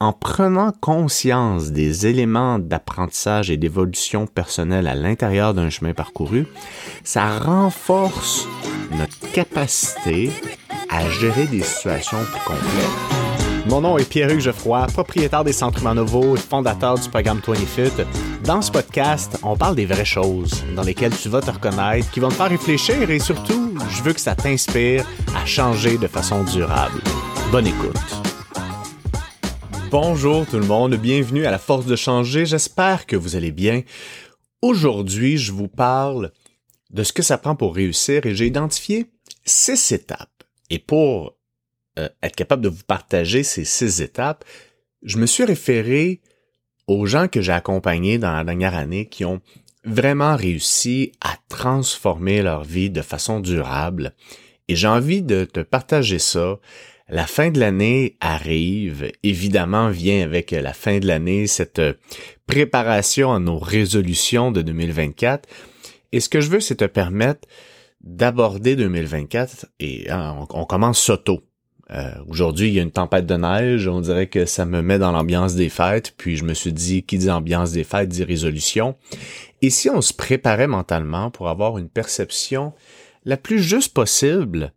en prenant conscience des éléments d'apprentissage et d'évolution personnelle à l'intérieur d'un chemin parcouru, ça renforce notre capacité à gérer des situations plus complexes. Mon nom est Pierre-Hugues Geoffroy, propriétaire des Centres Manovo et fondateur du programme 20 Fit. Dans ce podcast, on parle des vraies choses dans lesquelles tu vas te reconnaître, qui vont te faire réfléchir et surtout, je veux que ça t'inspire à changer de façon durable. Bonne écoute. Bonjour tout le monde, bienvenue à la force de changer, j'espère que vous allez bien. Aujourd'hui, je vous parle de ce que ça prend pour réussir et j'ai identifié six étapes. Et pour euh, être capable de vous partager ces six étapes, je me suis référé aux gens que j'ai accompagnés dans la dernière année qui ont vraiment réussi à transformer leur vie de façon durable. Et j'ai envie de te partager ça la fin de l'année arrive, évidemment vient avec la fin de l'année cette préparation à nos résolutions de 2024. Et ce que je veux, c'est te permettre d'aborder 2024 et hein, on, commence soto. Euh, Aujourd'hui, il y a une tempête de neige, on dirait que ça me met dans l'ambiance des fêtes, puis je me suis dit, qui dit ambiance des fêtes dit résolution. Et si on se préparait mentalement pour avoir une perception la plus juste possible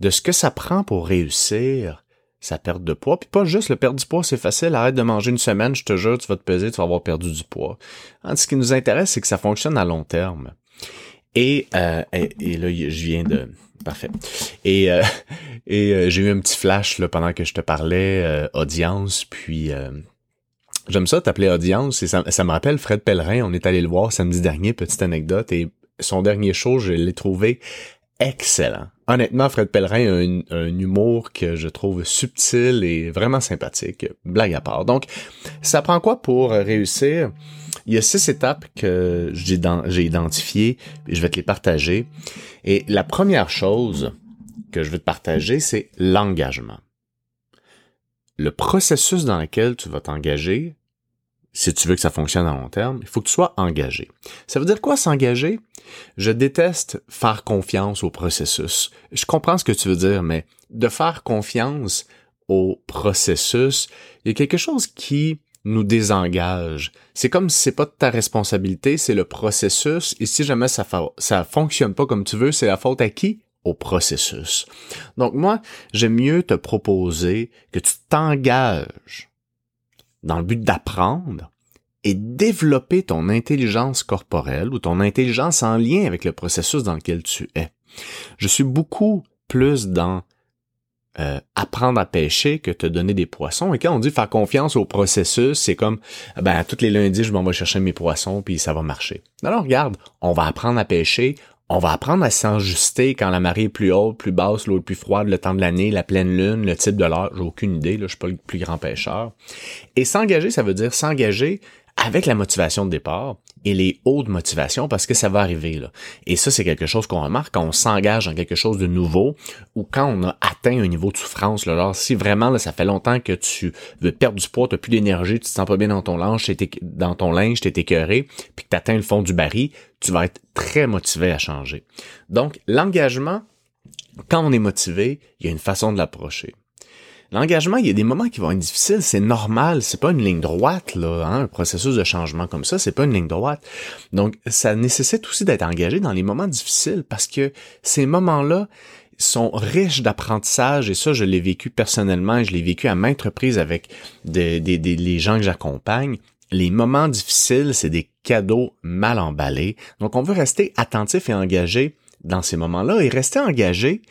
de ce que ça prend pour réussir sa perte de poids. Puis pas juste le perdre du poids, c'est facile. Arrête de manger une semaine, je te jure, tu vas te peser, tu vas avoir perdu du poids. Ce qui nous intéresse, c'est que ça fonctionne à long terme. Et, euh, et, là, je viens de... Parfait. Et, euh, euh, j'ai eu un petit flash là, pendant que je te parlais, audience, puis... J'aime ça t'appeler audience et ça, ça me rappelle Fred Pellerin, on est allé le voir samedi dernier, petite anecdote, et son dernier show, je l'ai trouvé excellent. Honnêtement, Fred Pellerin a un, humour que je trouve subtil et vraiment sympathique. Blague à part. Donc, ça prend quoi pour réussir? Il y a six étapes que j'ai identifiées et je vais te les partager. Et la première chose que je veux te partager, c'est l'engagement. Le processus dans lequel tu vas t'engager, si tu veux que ça fonctionne à long terme, il faut que tu sois engagé. Ça veut dire quoi s'engager? Je déteste faire confiance au processus. Je comprends ce que tu veux dire, mais de faire confiance au processus, il y a quelque chose qui nous désengage. C'est comme si c'est pas ta responsabilité, c'est le processus, et si jamais ça, ça fonctionne pas comme tu veux, c'est la faute à qui? Au processus. Donc moi, j'aime mieux te proposer que tu t'engages dans le but d'apprendre et développer ton intelligence corporelle ou ton intelligence en lien avec le processus dans lequel tu es. Je suis beaucoup plus dans euh, apprendre à pêcher que te donner des poissons. Et quand on dit faire confiance au processus, c'est comme, ben, tous les lundis, je m'en vais chercher mes poissons, puis ça va marcher. Alors, regarde, on va apprendre à pêcher, on va apprendre à s'ajuster quand la marée est plus haute, plus basse, l'eau est plus froide, le temps de l'année, la pleine lune, le type de l'heure, j'ai aucune idée, là, je suis pas le plus grand pêcheur. Et s'engager, ça veut dire s'engager avec la motivation de départ et les hautes motivations parce que ça va arriver. Et ça c'est quelque chose qu'on remarque quand on s'engage dans quelque chose de nouveau ou quand on a atteint un niveau de souffrance là. Alors si vraiment ça fait longtemps que tu veux perdre du poids, tu plus d'énergie, tu te sens pas bien dans ton linge, t'es dans ton linge, écœuré, puis que tu atteins le fond du baril, tu vas être très motivé à changer. Donc l'engagement quand on est motivé, il y a une façon de l'approcher. L'engagement, il y a des moments qui vont être difficiles, c'est normal, c'est pas une ligne droite, là, hein, un processus de changement comme ça, c'est pas une ligne droite. Donc, ça nécessite aussi d'être engagé dans les moments difficiles parce que ces moments-là sont riches d'apprentissage et ça, je l'ai vécu personnellement et je l'ai vécu à maintes reprises avec des, des, les gens que j'accompagne. Les moments difficiles, c'est des cadeaux mal emballés. Donc, on veut rester attentif et engagé dans ces moments-là et rester engagé.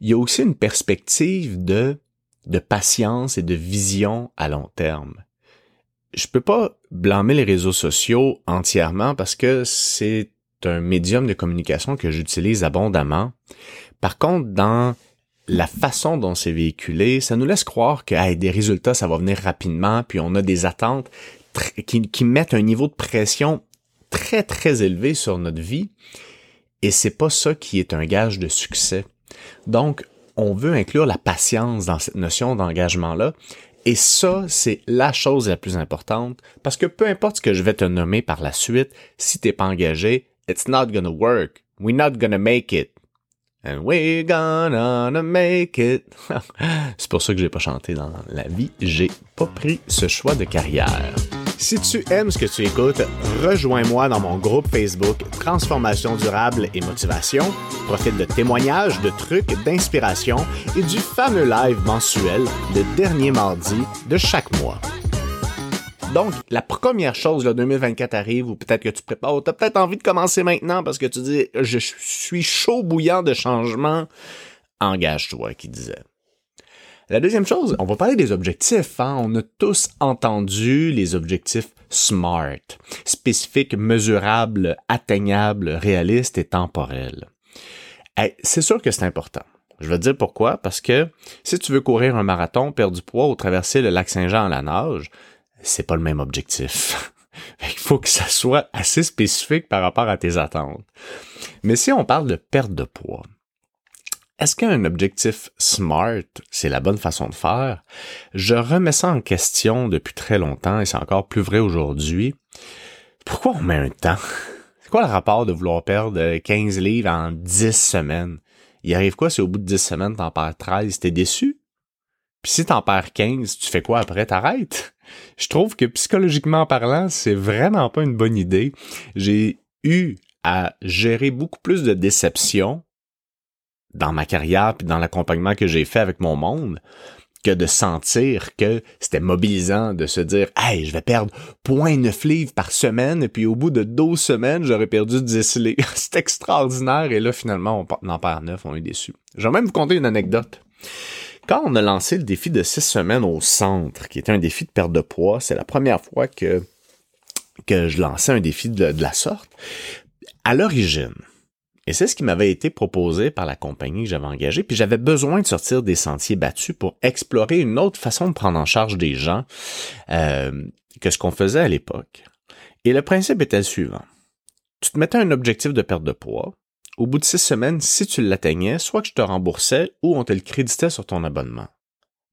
Il y a aussi une perspective de de patience et de vision à long terme. Je peux pas blâmer les réseaux sociaux entièrement parce que c'est un médium de communication que j'utilise abondamment. Par contre, dans la façon dont c'est véhiculé, ça nous laisse croire que des résultats, ça va venir rapidement, puis on a des attentes qui, qui mettent un niveau de pression très très élevé sur notre vie. Et c'est pas ça qui est un gage de succès. Donc, on veut inclure la patience dans cette notion d'engagement-là. Et ça, c'est la chose la plus importante parce que peu importe ce que je vais te nommer par la suite, si t'es pas engagé, it's not gonna work. We're not gonna make it. And we're gonna make it. C'est pour ça que j'ai pas chanté dans la vie. J'ai pas pris ce choix de carrière. Si tu aimes ce que tu écoutes, rejoins-moi dans mon groupe Facebook Transformation durable et motivation. Profite de témoignages, de trucs, d'inspiration et du fameux live mensuel le dernier mardi de chaque mois. Donc, la première chose, le 2024 arrive, ou peut-être que tu prépares, tu as peut-être envie de commencer maintenant parce que tu dis, je suis chaud bouillant de changement. Engage-toi, qui disait. La deuxième chose, on va parler des objectifs. Hein? On a tous entendu les objectifs SMART, spécifiques, mesurables, atteignables, réalistes et temporels. c'est sûr que c'est important. Je vais te dire pourquoi, parce que si tu veux courir un marathon, perdre du poids ou traverser le lac Saint-Jean à la nage, c'est pas le même objectif. Il faut que ça soit assez spécifique par rapport à tes attentes. Mais si on parle de perte de poids, est-ce qu'un objectif SMART, c'est la bonne façon de faire? Je remets ça en question depuis très longtemps et c'est encore plus vrai aujourd'hui. Pourquoi on met un temps? C'est quoi le rapport de vouloir perdre 15 livres en 10 semaines? Il arrive quoi si au bout de 10 semaines, t'en perds 13? T'es déçu? Puis si t'en perds 15, tu fais quoi après? T'arrêtes? Je trouve que psychologiquement parlant, c'est vraiment pas une bonne idée. J'ai eu à gérer beaucoup plus de déceptions dans ma carrière puis dans l'accompagnement que j'ai fait avec mon monde que de sentir que c'était mobilisant de se dire Hey, je vais perdre 0.9 livres par semaine, et puis au bout de 12 semaines, j'aurais perdu 10 livres. C'est extraordinaire, et là, finalement, on en perd 9, on est déçu. Je vais même vous conter une anecdote. Quand on a lancé le défi de 6 semaines au centre, qui était un défi de perte de poids, c'est la première fois que, que je lançais un défi de, de la sorte. À l'origine, et c'est ce qui m'avait été proposé par la compagnie que j'avais engagée, puis j'avais besoin de sortir des sentiers battus pour explorer une autre façon de prendre en charge des gens euh, que ce qu'on faisait à l'époque. Et le principe était le suivant. Tu te mettais un objectif de perte de poids. Au bout de six semaines, si tu l'atteignais, soit que je te remboursais ou on te le créditait sur ton abonnement.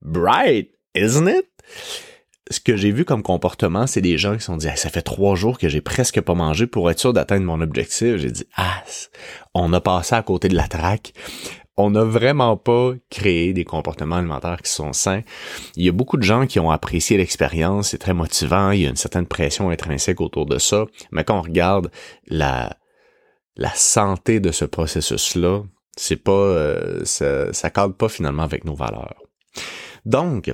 Bright, isn't it? Ce que j'ai vu comme comportement, c'est des gens qui sont dit ça fait trois jours que j'ai presque pas mangé pour être sûr d'atteindre mon objectif. J'ai dit ah, on a passé à côté de la traque. On n'a vraiment pas créé des comportements alimentaires qui sont sains. Il y a beaucoup de gens qui ont apprécié l'expérience, c'est très motivant, il y a une certaine pression intrinsèque autour de ça, mais quand on regarde la la santé de ce processus-là, c'est pas euh, ça, ça cadre pas finalement avec nos valeurs. Donc,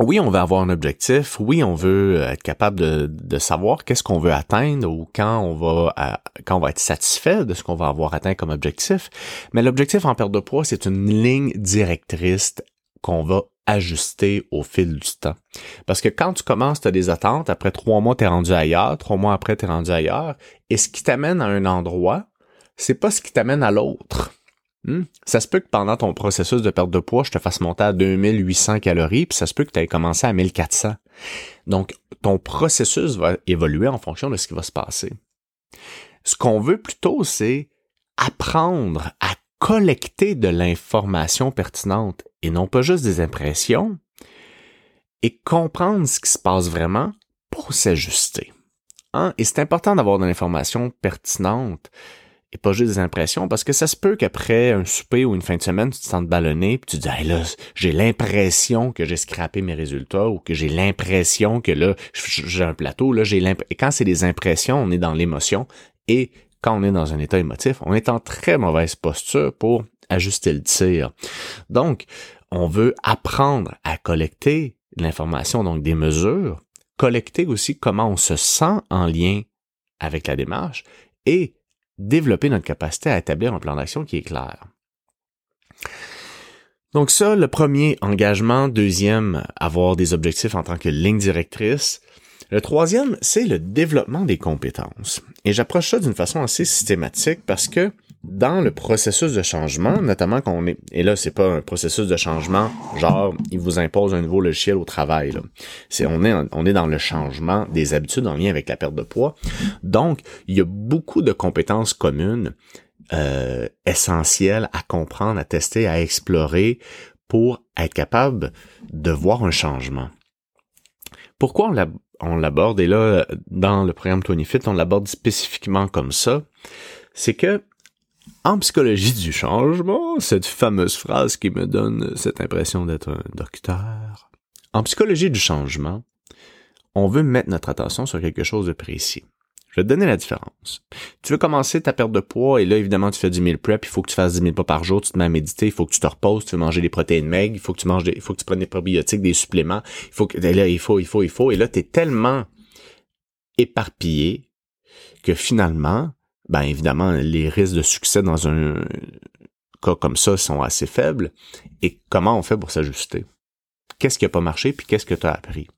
oui, on veut avoir un objectif, oui, on veut être capable de, de savoir qu'est-ce qu'on veut atteindre ou quand on va quand on va être satisfait de ce qu'on va avoir atteint comme objectif. Mais l'objectif en perte de poids, c'est une ligne directrice qu'on va ajuster au fil du temps. Parce que quand tu commences, tu as des attentes, après trois mois, tu es rendu ailleurs, trois mois après, tu es rendu ailleurs, et ce qui t'amène à un endroit, c'est pas ce qui t'amène à l'autre. Hmm? Ça se peut que pendant ton processus de perte de poids, je te fasse monter à 2800 calories, puis ça se peut que tu aies commencé à 1400. Donc, ton processus va évoluer en fonction de ce qui va se passer. Ce qu'on veut plutôt, c'est apprendre à collecter de l'information pertinente et non pas juste des impressions et comprendre ce qui se passe vraiment pour s'ajuster. Hein? Et c'est important d'avoir de l'information pertinente et pas juste des impressions, parce que ça se peut qu'après un souper ou une fin de semaine, tu te sens ballonné, puis tu dis, là, j'ai l'impression que j'ai scrappé mes résultats ou que j'ai l'impression que là, j'ai un plateau, là, j'ai l'impression. Et quand c'est des impressions, on est dans l'émotion, et quand on est dans un état émotif, on est en très mauvaise posture pour ajuster le tir. Donc, on veut apprendre à collecter l'information, donc des mesures, collecter aussi comment on se sent en lien avec la démarche et développer notre capacité à établir un plan d'action qui est clair. Donc ça, le premier engagement. Deuxième, avoir des objectifs en tant que ligne directrice. Le troisième, c'est le développement des compétences. Et j'approche ça d'une façon assez systématique parce que dans le processus de changement, notamment quand on est, et là, c'est pas un processus de changement, genre, il vous impose un nouveau logiciel au travail, là. C'est, on est, on est dans le changement des habitudes en lien avec la perte de poids. Donc, il y a beaucoup de compétences communes, euh, essentielles à comprendre, à tester, à explorer pour être capable de voir un changement. Pourquoi on l'aborde, et là, dans le programme Tony Fit, on l'aborde spécifiquement comme ça, c'est que En psychologie du changement, cette fameuse phrase qui me donne cette impression d'être un docteur. En psychologie du changement, on veut mettre notre attention sur quelque chose de précis. Je vais te donner la différence. Tu veux commencer ta perte de poids et là, évidemment, tu fais du meal prep, il faut que tu fasses 10 000 pas par jour, tu te mets à méditer, il faut que tu te reposes, tu veux manger des protéines maigres, il faut que tu manges des, il faut que tu prennes des probiotiques, des suppléments, il faut que, là, il faut, il faut, il faut, et là, tu es tellement éparpillé que finalement, ben évidemment, les risques de succès dans un cas comme ça sont assez faibles. Et comment on fait pour s'ajuster? Qu'est-ce qui a pas marché, puis qu'est-ce que tu as appris?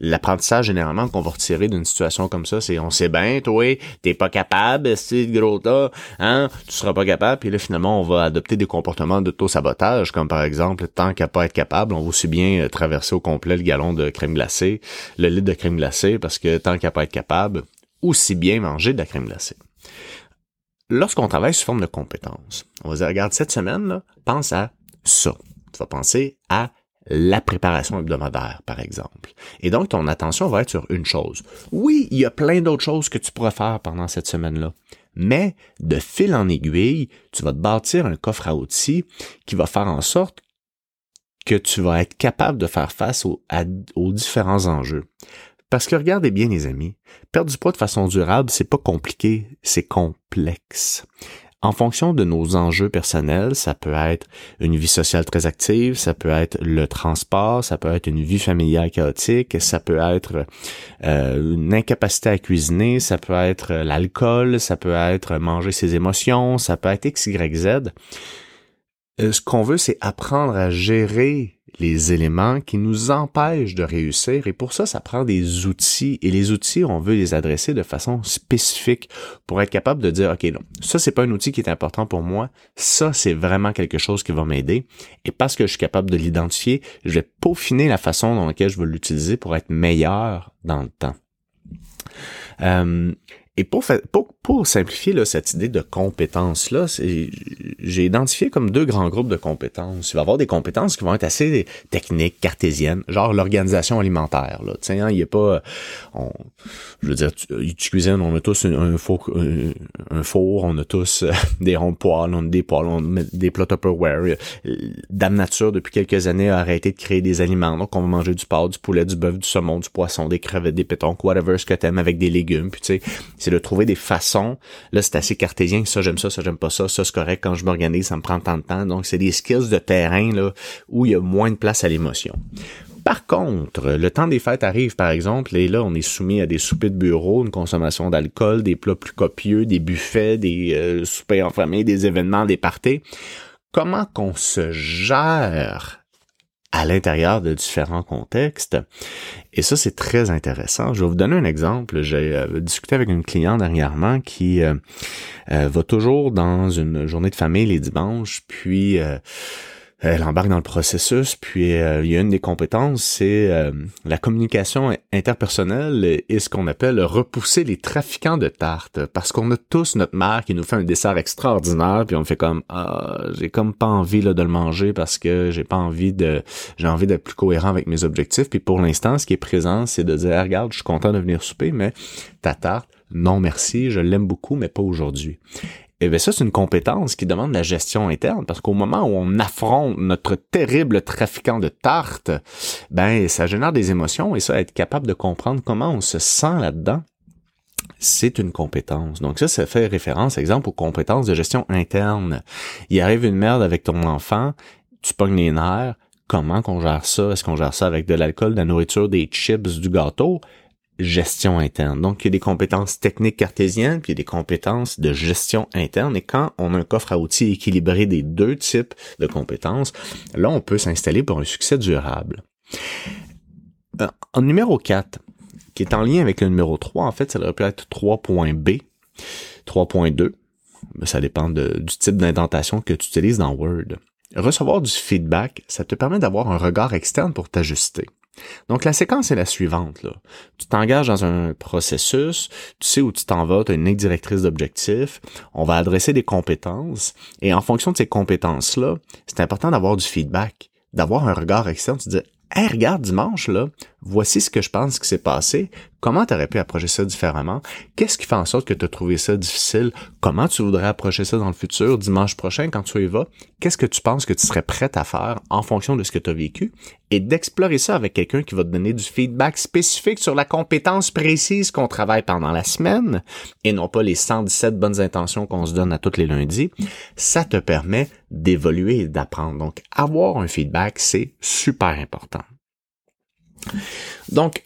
l'apprentissage généralement qu'on va retirer d'une situation comme ça, c'est on sait bien, toi, t'es pas capable, c'est gros tas, hein, tu seras pas capable, puis là finalement on va adopter des comportements d'auto-sabotage, comme par exemple, tant qu'à pas être capable, on va aussi bien euh, traverser au complet le galon de crème glacée, le litre de crème glacée, parce que tant qu'à pas être capable, aussi bien manger de la crème glacée. Lorsqu'on travaille sous forme de compétences, on va dire, regarde, cette semaine, là, pense à ça. Tu vas penser à la préparation hebdomadaire, par exemple. Et donc, ton attention va être sur une chose. Oui, il y a plein d'autres choses que tu pourras faire pendant cette semaine-là. Mais, de fil en aiguille, tu vas te bâtir un coffre à outils qui va faire en sorte que tu vas être capable de faire face aux, aux différents enjeux. Parce que regardez bien les amis, perdre du poids de façon durable, c'est pas compliqué, c'est complexe. En fonction de nos enjeux personnels, ça peut être une vie sociale très active, ça peut être le transport, ça peut être une vie familiale chaotique, ça peut être euh, une incapacité à cuisiner, ça peut être l'alcool, ça peut être manger ses émotions, ça peut être X, Y, Z. Euh, ce qu'on veut, c'est apprendre à gérer les éléments qui nous empêchent de réussir et pour ça, ça prend des outils et les outils, on veut les adresser de façon spécifique pour être capable de dire, OK, non, ça, c'est pas un outil qui est important pour moi. Ça, c'est vraiment quelque chose qui va m'aider. Et parce que je suis capable de l'identifier, je vais peaufiner la façon dans laquelle je vais l'utiliser pour être meilleur dans le temps. Euh, et pour, pour, pour simplifier là, cette idée de compétences-là, j'ai identifié comme deux grands groupes de compétences. Il va y avoir des compétences qui vont être assez techniques, cartésiennes, genre l'organisation alimentaire. Là. Tu hein, il n'y a pas... On, je veux dire, tu, tu cuisines, on a tous un, four, un, four, on a tous euh, des ronds de poêle, on a des poêles, on a des plats Tupperware. Dame Nature, depuis quelques années, a arrêté de créer des aliments. Donc, on va manger du porc, du poulet, du bœuf, du saumon, du poisson, des crevettes, des pétons, whatever ce que t'aimes avec des légumes. Puis, tu sais, c'est de trouver des façons. Là, c'est assez cartésien. Ça, j'aime ça, ça, j'aime pas ça. Ça, c'est correct. Quand je m'organise, ça me prend tant de temps. Donc, c'est des skills de terrain, là, où il y a moins de place à l'émotion. Par contre, le temps des fêtes arrive, par exemple, et là, on est soumis à des soupers de bureau, une consommation d'alcool, des plats plus copieux, des buffets, des euh, soupers en famille, des événements, des parties. Comment qu'on se gère à l'intérieur de différents contextes. Et ça, c'est très intéressant. Je vais vous donner un exemple. J'ai euh, discuté avec une cliente dernièrement qui euh, euh, va toujours dans une journée de famille les dimanches, puis elle embarque dans le processus, puis euh, il y a une des compétences, c'est euh, la communication interpersonnelle et ce qu'on appelle repousser les trafiquants de tartes. Parce qu'on a tous notre mère qui nous fait un dessert extraordinaire, puis on fait comme ah, j'ai comme pas envie là, de le manger parce que j'ai pas envie de j'ai envie d'être plus cohérent avec mes objectifs. Puis pour l'instant, ce qui est présent, c'est de dire regarde, je suis content de venir souper, mais ta tarte, non merci, je l'aime beaucoup, mais pas aujourd'hui. Eh bien, ça, c'est une compétence qui demande la gestion interne, parce qu'au moment où on affronte notre terrible trafiquant de tartes, ben, ça génère des émotions, et ça, être capable de comprendre comment on se sent là-dedans, c'est une compétence. Donc ça, ça fait référence, exemple, aux compétences de gestion interne. Il arrive une merde avec ton enfant, tu pognes les nerfs, comment qu'on gère ça? Est-ce qu'on gère ça avec de l'alcool, de la nourriture, des chips, du gâteau? Gestion interne. Donc, il y a des compétences techniques cartésiennes, puis il y a des compétences de gestion interne. Et quand on a un coffre à outils équilibré des deux types de compétences, là, on peut s'installer pour un succès durable. Euh, en numéro 4, qui est en lien avec le numéro 3, en fait, ça devrait être 3.b, 3.2. Ça dépend du type d'indentation que tu utilises dans Word. Recevoir du feedback, ça te permet d'avoir un regard externe pour t'ajuster. Donc la séquence est la suivante. Là. Tu t'engages dans un processus, tu sais où tu t'en vas, tu as une ligne directrice d'objectifs, on va adresser des compétences, et en fonction de ces compétences-là, c'est important d'avoir du feedback, d'avoir un regard externe, tu dis Hey, regarde, dimanche, là, voici ce que je pense qui s'est passé, comment tu aurais pu approcher ça différemment, qu'est-ce qui fait en sorte que tu as trouvé ça difficile, comment tu voudrais approcher ça dans le futur, dimanche prochain quand tu y vas, qu'est-ce que tu penses que tu serais prête à faire en fonction de ce que tu as vécu, et d'explorer ça avec quelqu'un qui va te donner du feedback spécifique sur la compétence précise qu'on travaille pendant la semaine, et non pas les 117 bonnes intentions qu'on se donne à tous les lundis, ça te permet d'évoluer et d'apprendre. Donc, avoir un feedback, c'est super important. Donc,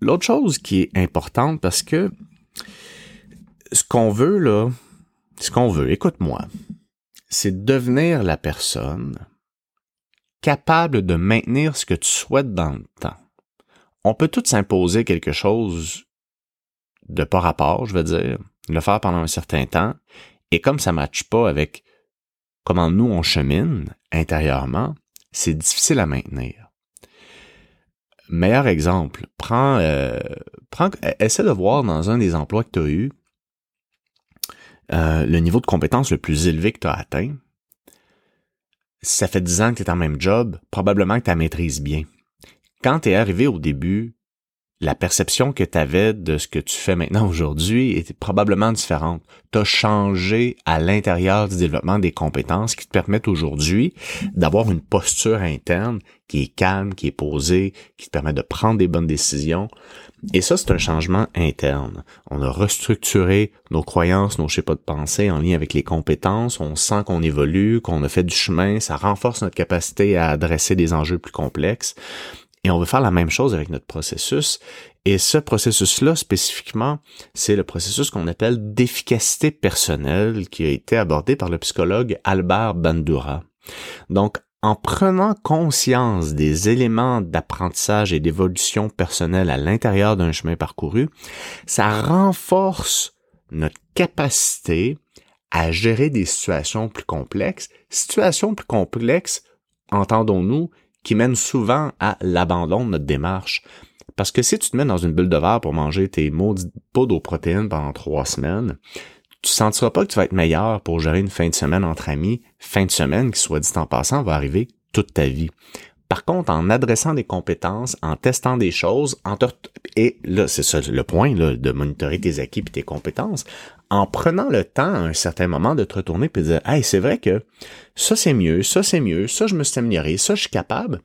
l'autre chose qui est importante parce que ce qu'on veut là, ce qu'on veut, écoute-moi, c'est devenir la personne capable de maintenir ce que tu souhaites dans le temps. On peut tout s'imposer quelque chose de pas rapport, je veux dire, le faire pendant un certain temps, et comme ça ne matche pas avec comment nous on chemine intérieurement, c'est difficile à maintenir meilleur exemple, euh, prends, essaie de voir dans un des emplois que tu as eu euh, le niveau de compétence le plus élevé que tu as atteint. Ça fait 10 ans que tu es en même job, probablement que tu maîtrises bien. Quand tu es arrivé au début, la perception que tu avais de ce que tu fais maintenant aujourd'hui était probablement différente. Tu as changé à l'intérieur du développement des compétences qui te permettent aujourd'hui d'avoir une posture interne qui est calme, qui est posée, qui te permet de prendre des bonnes décisions. Et ça, c'est un changement interne. On a restructuré nos croyances, nos schémas de pensée en lien avec les compétences. On sent qu'on évolue, qu'on a fait du chemin. Ça renforce notre capacité à adresser des enjeux plus complexes. Et on veut faire la même chose avec notre processus. Et ce processus-là, spécifiquement, c'est le processus qu'on appelle d'efficacité personnelle qui a été abordé par le psychologue Albert Bandura. Donc, en prenant conscience des éléments d'apprentissage et d'évolution personnelle à l'intérieur d'un chemin parcouru, ça renforce notre capacité à gérer des situations plus complexes. Situations plus complexes, entendons-nous, qui mène souvent à l'abandon de notre démarche. Parce que si tu te mets dans une bulle de verre pour manger tes maudites poudres aux protéines pendant trois semaines, tu sentiras pas que tu vas être meilleur pour gérer une fin de semaine entre amis, fin de semaine qui, soit dit en passant, va arriver toute ta vie. Par contre, en adressant des compétences, en testant des choses, et là, c'est ça le point de monitorer tes acquis et tes compétences, en prenant le temps à un certain moment de te retourner et de dire Hey, c'est vrai que ça c'est mieux, ça c'est mieux, ça je me suis amélioré, ça je suis capable.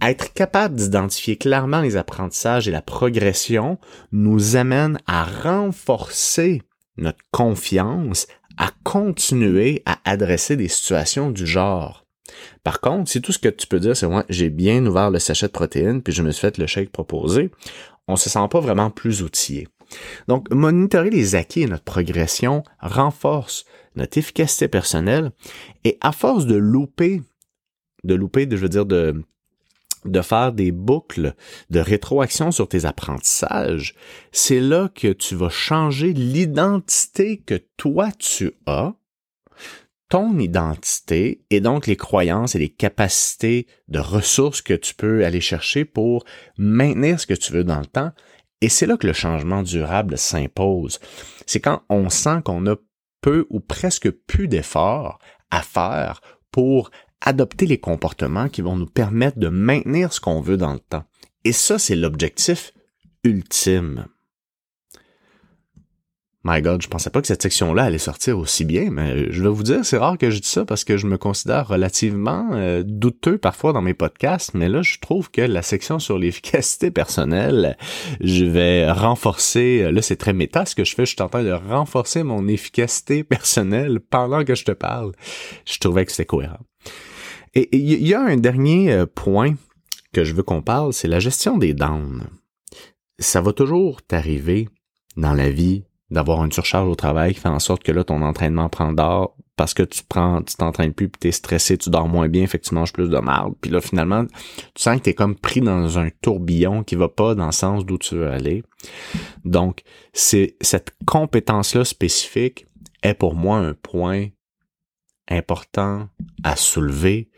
Être capable d'identifier clairement les apprentissages et la progression nous amène à renforcer notre confiance, à continuer à adresser des situations du genre. Par contre, si tout ce que tu peux dire, c'est moi, j'ai bien ouvert le sachet de protéines, puis je me suis fait le shake proposé, on se sent pas vraiment plus outillé. Donc, monitorer les acquis et notre progression renforce notre efficacité personnelle et à force de louper, de louper, je veux dire de, de faire des boucles de rétroaction sur tes apprentissages, c'est là que tu vas changer l'identité que toi tu as ton identité et donc les croyances et les capacités de ressources que tu peux aller chercher pour maintenir ce que tu veux dans le temps. Et c'est là que le changement durable s'impose. C'est quand on sent qu'on a peu ou presque plus d'efforts à faire pour adopter les comportements qui vont nous permettre de maintenir ce qu'on veut dans le temps. Et ça, c'est l'objectif ultime. My God, je pensais pas que cette section-là allait sortir aussi bien, mais je vais vous dire, c'est rare que je dise ça parce que je me considère relativement euh, douteux parfois dans mes podcasts, mais là, je trouve que la section sur l'efficacité personnelle, je vais renforcer, euh, là, c'est très méta ce que je fais, je suis en train de renforcer mon efficacité personnelle pendant que je te parle. Je trouvais que c'était cohérent. Et il y a un dernier euh, point que je veux qu'on parle, c'est la gestion des downs. Ça va toujours t'arriver dans la vie d'avoir une surcharge au travail qui fait en sorte que là, ton entraînement prend d'or parce que tu prends, tu t'entraînes plus, puis t'es stressé, tu dors moins bien, fait que tu manges plus de marde. Puis là, finalement, tu sens que t'es comme pris dans un tourbillon qui va pas dans le sens d'où tu veux aller. Donc, c'est cette compétence-là spécifique est pour moi un point important à soulever,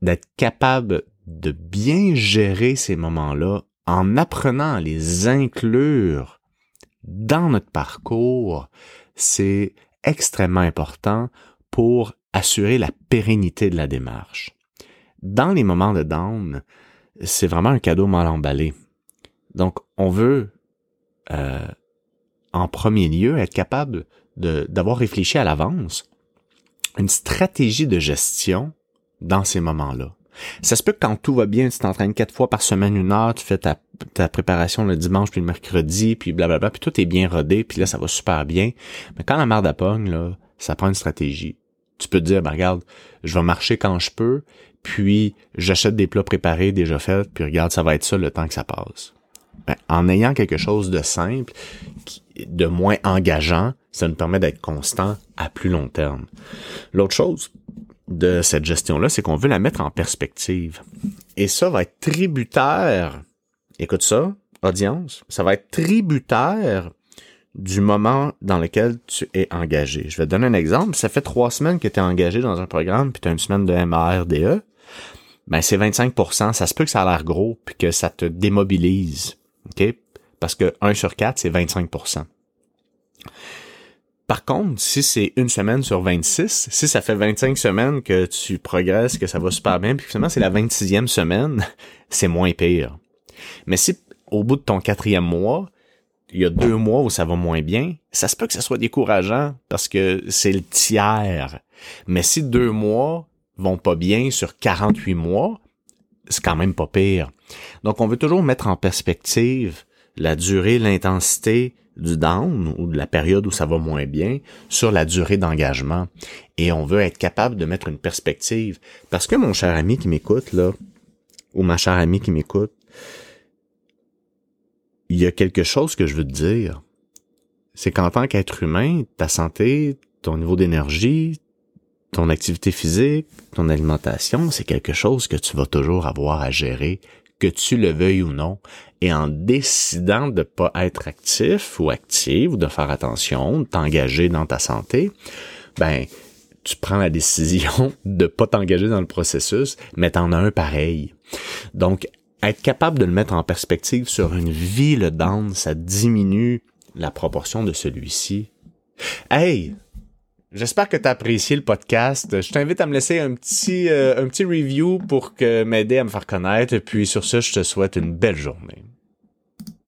d'être capable de bien gérer ces moments-là en apprenant à les inclure dans notre parcours, c'est extrêmement important pour assurer la pérennité de la démarche. Dans les moments de down, c'est vraiment un cadeau mal emballé. Donc, on veut, euh, en premier lieu, être capable d'avoir réfléchi à l'avance une stratégie de gestion dans ces moments-là. Ça se peut que quand tout va bien, tu t'entraînes quatre fois par semaine, une heure, tu fais ta, ta préparation le dimanche puis le mercredi, puis blablabla, puis tout est bien rodé, puis là, ça va super bien. Mais quand la merde pogne, là, ça prend une stratégie. Tu peux te dire, ben regarde, je vais marcher quand je peux, puis j'achète des plats préparés déjà faits, puis regarde, ça va être ça le temps que ça passe. Ben, en ayant quelque chose de simple, de moins engageant, ça nous permet d'être constant à plus long terme. L'autre chose de cette gestion-là, c'est qu'on veut la mettre en perspective. Et ça va être tributaire, écoute ça, audience, ça va être tributaire du moment dans lequel tu es engagé. Je vais te donner un exemple. Ça fait trois semaines que tu es engagé dans un programme, puis tu as une semaine de MARDE. Ben, c'est 25% Ça se peut que ça a l'air gros, puis que ça te démobilise. OK? Parce que 1 sur 4, c'est 25% par contre, si c'est une semaine sur 26, si ça fait 25 semaines que tu progresses, que ça va super bien, puis finalement c'est la 26e semaine, c'est moins pire. Mais si au bout de ton quatrième mois, il y a deux mois où ça va moins bien, ça se peut que ça soit décourageant parce que c'est le tiers. Mais si deux mois vont pas bien sur 48 mois, c'est quand même pas pire. Donc on veut toujours mettre en perspective la durée, l'intensité du down ou de la période où ça va moins bien sur la durée d'engagement. Et on veut être capable de mettre une perspective. Parce que mon cher ami qui m'écoute, là, ou ma chère amie qui m'écoute, il y a quelque chose que je veux te dire. C'est qu'en tant qu'être humain, ta santé, ton niveau d'énergie, ton activité physique, ton alimentation, c'est quelque chose que tu vas toujours avoir à gérer que tu le veuilles ou non. Et en décidant de pas être actif ou active ou de faire attention, de t'engager dans ta santé, ben, tu prends la décision de pas t'engager dans le processus, mais t'en as un pareil. Donc, être capable de le mettre en perspective sur une vie, le ça diminue la proportion de celui-ci. Hey, J'espère que tu apprécié le podcast. Je t'invite à me laisser un petit, euh, un petit review pour que m'aider à me faire connaître. Et puis sur ce, je te souhaite une belle journée.